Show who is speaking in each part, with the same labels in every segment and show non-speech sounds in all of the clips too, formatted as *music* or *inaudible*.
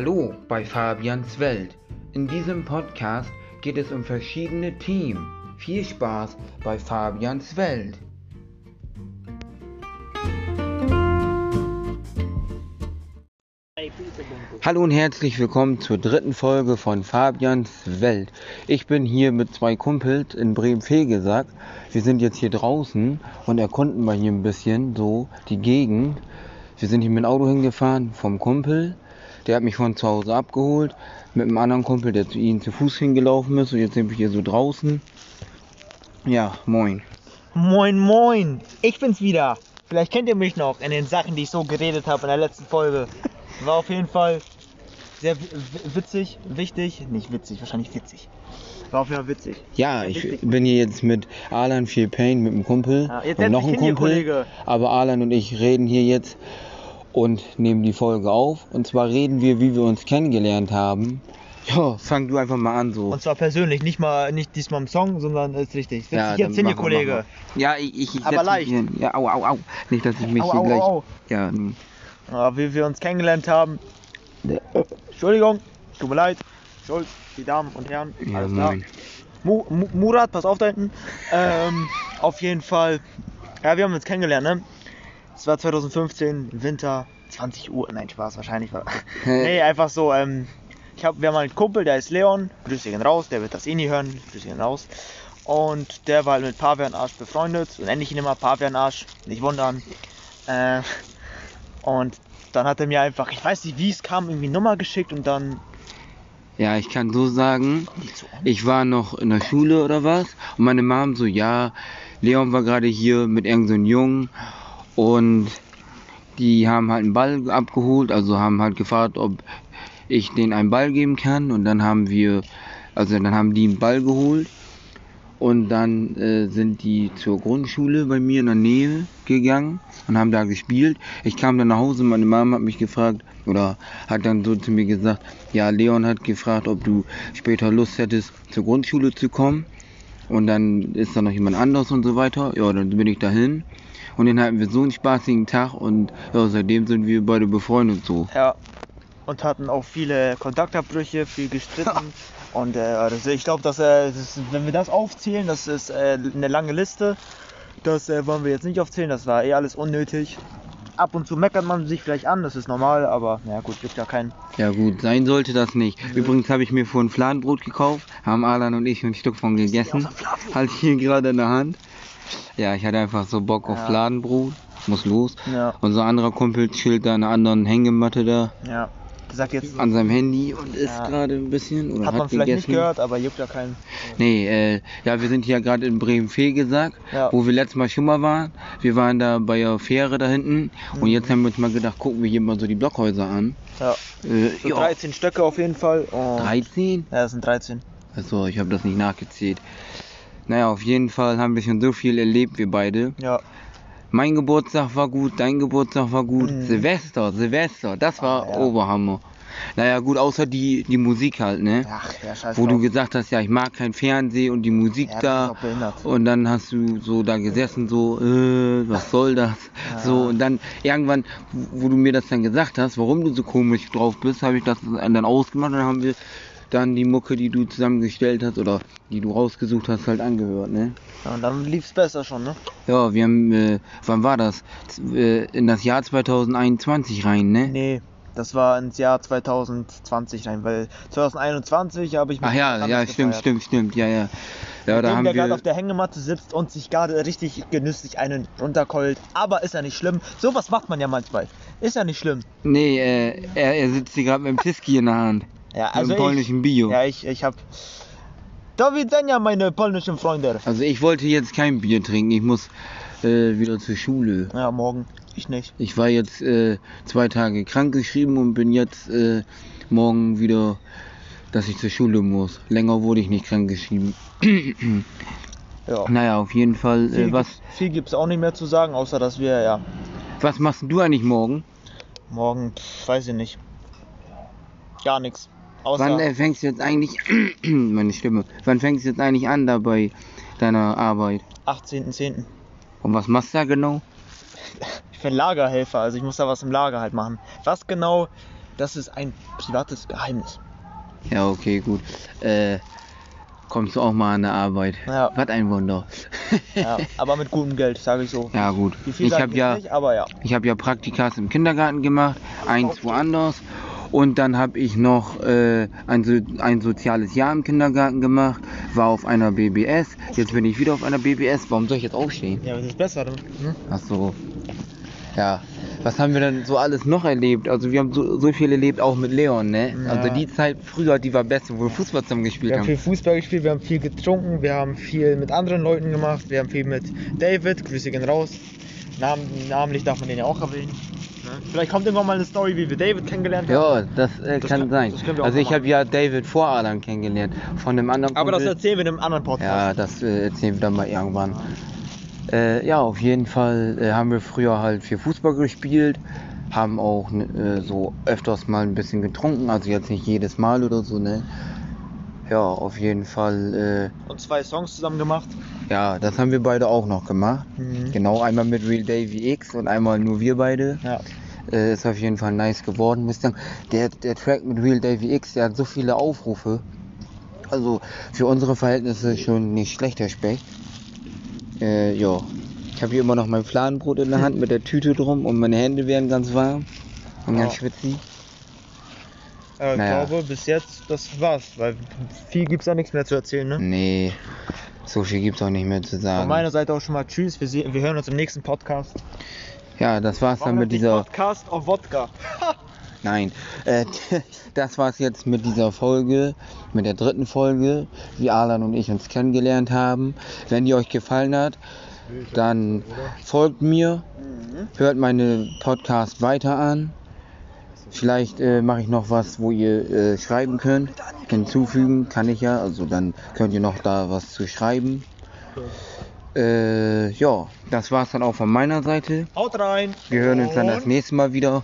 Speaker 1: Hallo bei Fabians Welt. In diesem Podcast geht es um verschiedene Themen. Viel Spaß bei Fabians Welt. Hallo und herzlich willkommen zur dritten Folge von Fabians Welt. Ich bin hier mit zwei Kumpels in Bremen-Fegesack. Wir sind jetzt hier draußen und erkunden mal hier ein bisschen so die Gegend. Wir sind hier mit dem Auto hingefahren vom Kumpel. Der hat mich von zu Hause abgeholt. Mit einem anderen Kumpel, der zu ihnen zu Fuß hingelaufen ist. Und jetzt sind wir hier so draußen. Ja, moin.
Speaker 2: Moin, moin, ich bin's wieder. Vielleicht kennt ihr mich noch in den Sachen, die ich so geredet habe in der letzten Folge. War auf jeden Fall sehr witzig, wichtig, nicht witzig, wahrscheinlich witzig. War auf jeden Fall witzig.
Speaker 1: Ja, ich bin hier jetzt mit Alan Feel Pain, mit einem Kumpel
Speaker 2: Ja, jetzt
Speaker 1: und noch
Speaker 2: dich
Speaker 1: ein
Speaker 2: hin hier,
Speaker 1: Kumpel.
Speaker 2: Kollege.
Speaker 1: Aber Alan und ich reden hier jetzt und nehmen die Folge auf. Und zwar reden wir, wie wir uns kennengelernt haben. Ja, fang du einfach mal an so.
Speaker 2: Und zwar persönlich, nicht mal, nicht diesmal im Song, sondern ist richtig. Setz
Speaker 1: ja,
Speaker 2: dich jetzt hin, ihr Kollege.
Speaker 1: Ja, ich, ich, ich
Speaker 2: Aber
Speaker 1: setz mich
Speaker 2: leicht.
Speaker 1: Hin. Ja, au, au, au. Nicht, dass ich mich
Speaker 2: Au,
Speaker 1: hier
Speaker 2: au,
Speaker 1: gleich.
Speaker 2: au.
Speaker 1: Ja, hm.
Speaker 2: Ja, wie wir uns kennengelernt haben. Entschuldigung, tut mir leid. Schuld, die Damen und Herren.
Speaker 1: ja
Speaker 2: alles klar. Mu Mu Murat, pass auf da hinten. Ähm, auf jeden Fall. Ja, wir haben uns kennengelernt, ne? Es war 2015, Winter, 20 Uhr. Nein, Spaß, wahrscheinlich war. *laughs* nee, einfach so. Ähm, ich hab, wir haben einen Kumpel, der ist Leon. Grüße ihn raus, der wird das eh nie hören. Grüße ihn raus. Und der war halt mit Pavian Arsch befreundet. So nenne ich ihn immer Pavian Arsch. Nicht wundern. Äh, und dann hat er mir einfach, ich weiß nicht wie es kam, irgendwie Nummer geschickt und dann.
Speaker 1: Ja, ich kann so sagen, ich war noch in der Schule oder was und meine Mom so, ja, Leon war gerade hier mit irgendeinem so Jungen und die haben halt einen Ball abgeholt, also haben halt gefragt, ob ich denen einen Ball geben kann und dann haben wir, also dann haben die einen Ball geholt und dann äh, sind die zur Grundschule bei mir in der Nähe gegangen und haben da gespielt. Ich kam dann nach Hause, meine Mama hat mich gefragt oder hat dann so zu mir gesagt, ja, Leon hat gefragt, ob du später Lust hättest, zur Grundschule zu kommen. Und dann ist da noch jemand anderes und so weiter. Ja, dann bin ich dahin. Und dann hatten wir so einen spaßigen Tag und ja, seitdem sind wir beide befreundet so.
Speaker 2: Ja. Und hatten auch viele Kontaktabbrüche, viel gestritten. *laughs* Und äh, also ich glaube, dass äh, das, wenn wir das aufzählen, das ist äh, eine lange Liste. Das äh, wollen wir jetzt nicht aufzählen, das war eh alles unnötig. Ab und zu meckert man sich vielleicht an, das ist normal, aber na gut, gibt ja keinen.
Speaker 1: Ja gut, sein sollte das nicht. Übrigens habe ich mir vorhin Fladenbrot gekauft, haben Alan und ich ein Stück von gegessen. Halt hier gerade in der Hand. Ja, ich hatte einfach so Bock auf
Speaker 2: Ja.
Speaker 1: Fladenbrot. Muss los.
Speaker 2: Ja,
Speaker 1: Unser anderer Kumpel chillt da in einer anderen Hängematte da
Speaker 2: ja. Sag jetzt,
Speaker 1: an seinem Handy und isst
Speaker 2: Ja.
Speaker 1: gerade ein bisschen oder
Speaker 2: hat
Speaker 1: hat,
Speaker 2: man vielleicht
Speaker 1: gegessen.
Speaker 2: nicht gehört, aber juckt ja keinen.
Speaker 1: Nee, äh, ja, wir sind hier gerade in Bremen-Fegesack,
Speaker 2: Ja.
Speaker 1: wo wir letztes Mal schon mal waren. Wir waren da bei der Fähre da hinten und
Speaker 2: Mhm.
Speaker 1: jetzt haben wir uns mal gedacht, gucken wir hier mal so die Blockhäuser an.
Speaker 2: Ja,
Speaker 1: Äh,
Speaker 2: so
Speaker 1: ja,
Speaker 2: 13 Stöcke auf jeden Fall. Und
Speaker 1: 13?
Speaker 2: Ja, das sind 13.
Speaker 1: Achso, ich habe das nicht nachgezählt. Naja, auf jeden Fall haben wir schon so viel erlebt, wir beide.
Speaker 2: Ja,
Speaker 1: Mein Geburtstag war gut, dein Geburtstag war gut.
Speaker 2: Mhm.
Speaker 1: Silvester, Silvester, das war
Speaker 2: Ah, ja.
Speaker 1: Oberhammer. Naja, gut, außer die, die Musik halt, ne?
Speaker 2: ach, ja, scheiß
Speaker 1: Wo du gesagt hast, ja, ich mag kein Fernsehen und die Musik
Speaker 2: ja,
Speaker 1: da. Und dann hast du so da gesessen, so, äh, was soll das?
Speaker 2: Ja.
Speaker 1: So, und dann irgendwann, wo wo du mir das dann gesagt hast, warum du so komisch drauf bist, habe ich das dann ausgemacht und dann haben wir dann die Mucke, die du zusammengestellt hast oder die du rausgesucht hast, halt angehört, ne?
Speaker 2: Ja, und dann lief's besser schon, ne?
Speaker 1: Ja, wir haben, äh, wann war das? Äh, In das Jahr 2021 rein, ne?
Speaker 2: Nee, das war ins Jahr 2020 rein, weil 2021 habe ich mit
Speaker 1: Ach ja, ja, stimmt,
Speaker 2: gefeiert.
Speaker 1: stimmt, stimmt, ja, ja. Ja, da
Speaker 2: Dem,
Speaker 1: haben
Speaker 2: der gerade
Speaker 1: wir,
Speaker 2: auf der Hängematte sitzt und sich gerade richtig genüsslich einen runterkeult. Aber ist ja nicht schlimm. Sowas macht man ja manchmal. Ist ja nicht schlimm.
Speaker 1: nee, äh, er, er sitzt hier gerade mit dem Tiski in der Hand.
Speaker 2: Ja,
Speaker 1: Mit
Speaker 2: also
Speaker 1: dem polnischen Bio.
Speaker 2: ich, ja, ich, ich hab. Da widzenia, meine polnischen Freunde.
Speaker 1: Also ich wollte jetzt kein Bier trinken, ich muss äh, wieder zur Schule.
Speaker 2: Ja, morgen. Ich nicht.
Speaker 1: Ich war jetzt äh, zwei Tage krankgeschrieben und bin jetzt äh, morgen wieder, dass ich zur Schule muss. Länger wurde ich nicht krankgeschrieben. *clears throat*
Speaker 2: Ja.
Speaker 1: Naja, auf jeden Fall,
Speaker 2: Viel,
Speaker 1: äh, was,
Speaker 2: gibt's- viel gibt's auch nicht mehr zu sagen, außer dass wir, ja,
Speaker 1: was machst du eigentlich morgen?
Speaker 2: morgen, weiß ich nicht. Gar nichts. Außer.
Speaker 1: Wann äh, fängst du jetzt eigentlich, *clears throat* meine Stimme, wann fängst du jetzt eigentlich an da bei deiner Arbeit?
Speaker 2: 18.10.
Speaker 1: Und was machst du da genau? *laughs*
Speaker 2: Ich bin Lagerhelfer, also ich muss da was im Lager halt machen. Was genau, das ist ein privates Geheimnis.
Speaker 1: Ja, okay, gut. Äh, kommst du auch mal an der Arbeit?
Speaker 2: Ja.
Speaker 1: Was ein Wunder.
Speaker 2: Ja, *laughs* aber mit gutem Geld, sage ich so.
Speaker 1: ja, gut.
Speaker 2: Wie viel
Speaker 1: Ich habe ja,
Speaker 2: nicht, aber ja.
Speaker 1: ich habe ja Praktikas im Kindergarten gemacht, eins woanders. Und dann habe ich noch äh, ein, so ein soziales Jahr im Kindergarten gemacht, war auf einer BBS. Jetzt bin ich wieder auf einer BBS. Warum soll ich jetzt aufstehen?
Speaker 2: Ja, das ist besser. Ne?
Speaker 1: Ach so. Ja. Was haben wir denn so alles noch erlebt? Also wir haben so, so viel erlebt, auch mit Leon, ne?
Speaker 2: Ja.
Speaker 1: Also die Zeit früher, die war besser, wo wir Fußball zusammen gespielt
Speaker 2: Wir haben
Speaker 1: haben.
Speaker 2: viel Fußball gespielt, wir haben viel getrunken, wir haben viel mit anderen Leuten gemacht, wir haben viel mit David, Grüße gehen raus. Nam namentlich darf man den ja auch erwähnen. Ne? Vielleicht kommt irgendwann mal eine Story, wie wir David kennengelernt haben.
Speaker 1: Ja, das, äh,
Speaker 2: Das
Speaker 1: kann
Speaker 2: kann-
Speaker 1: sein.
Speaker 2: das
Speaker 1: Also ich habe ja David vor Adam kennengelernt, von einem anderen
Speaker 2: Aber das
Speaker 1: Kumpel.
Speaker 2: erzählen wir in einem anderen
Speaker 1: Ja,
Speaker 2: Podcast.
Speaker 1: das äh, erzählen wir dann mal irgendwann. Äh, ja, auf jeden Fall äh, haben wir früher halt viel Fußball gespielt, haben auch äh, so öfters mal ein bisschen getrunken, also jetzt nicht jedes Mal oder so, ne? Ja, auf jeden Fall,
Speaker 2: Und zwei Songs zusammen gemacht.
Speaker 1: äh, ja, das haben wir beide auch noch gemacht.
Speaker 2: Mhm.
Speaker 1: Genau, einmal mit Real Davy X und einmal nur wir beide.
Speaker 2: Ja.
Speaker 1: Äh, ist auf jeden Fall nice geworden. Muss ich sagen, der, der Track mit Real Davy X, der hat so viele Aufrufe. Also für unsere Verhältnisse schon nicht schlecht, der Specht. Äh, ja. Ich habe hier immer noch mein Fladenbrot in der Hand mit der Tüte drum und meine Hände werden ganz warm und ganz
Speaker 2: Ja.
Speaker 1: schwitzig.
Speaker 2: Äh, Ich
Speaker 1: Naja.
Speaker 2: glaube, bis jetzt, das war's. Weil viel gibt's da nichts mehr zu erzählen, ne?
Speaker 1: Nee, so viel gibt's auch nicht mehr zu
Speaker 2: Von
Speaker 1: sagen.
Speaker 2: meiner Seite auch schon mal Tschüss. Wir, sehen, wir hören uns im nächsten Podcast.
Speaker 1: Ja, das war's dann mit dieser.
Speaker 2: Podcast auf Wodka. *laughs*
Speaker 1: Nein, äh, *laughs* das war's jetzt mit dieser Folge, mit der dritten Folge, wie Alan und ich uns kennengelernt haben. Wenn die euch gefallen hat, dann folgt mir, hört meine Podcast weiter an. Vielleicht äh, mache ich noch was, wo ihr äh, schreiben könnt. Hinzufügen kann ich ja, also dann könnt ihr noch da was zu schreiben. Äh, ja, das war's dann auch von meiner Seite.
Speaker 2: Haut rein.
Speaker 1: Wir hören uns dann das nächste Mal wieder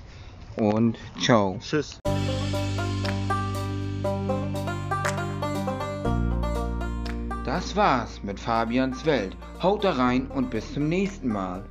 Speaker 1: und ciao.
Speaker 2: Tschüss.
Speaker 1: Das war's mit Fabians Welt. Haut da rein und bis zum nächsten Mal.